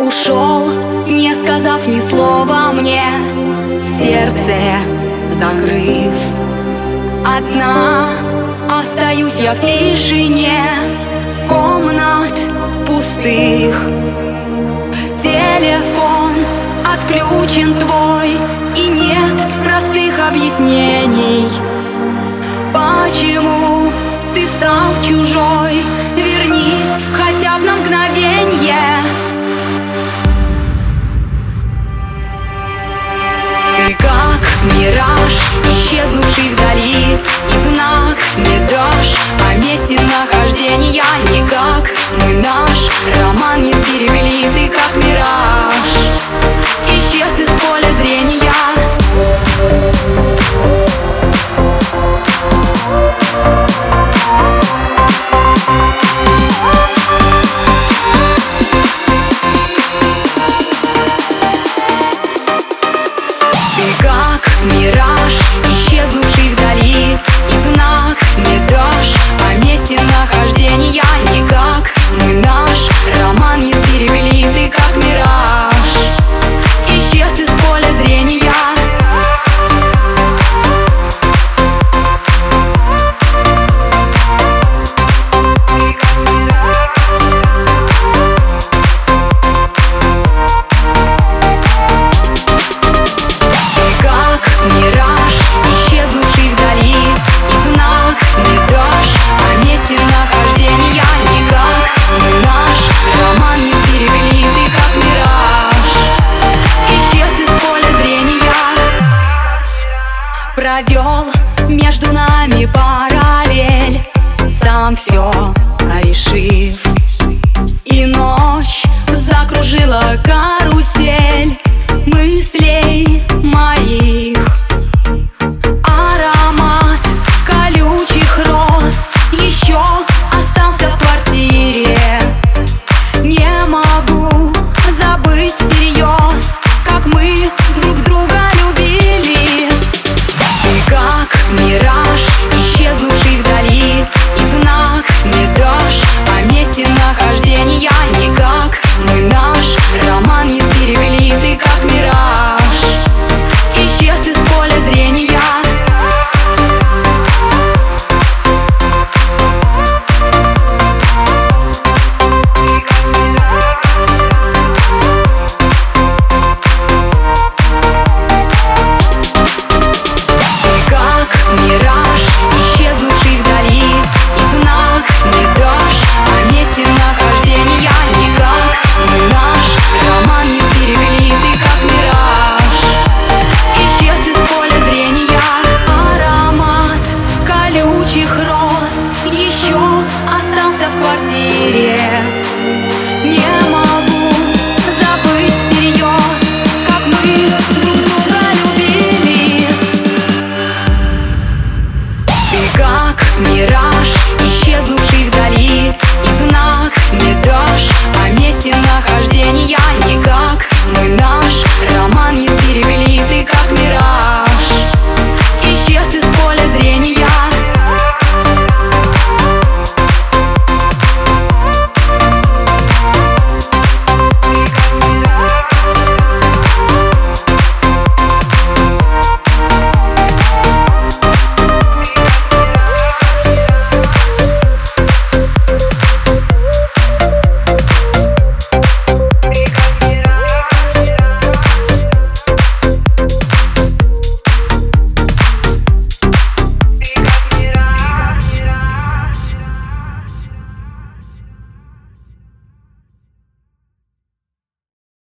Ушел, не сказав ни слова мне Сердце закрыв. Одна остаюсь я в тишине Комнат пустых. Телефон отключен твой И нет простых объяснений. Почему ты стал чужой? Вернись исчезнувший вдали провел между нами параллель Сам все решив И ночь закружила карусель мыслей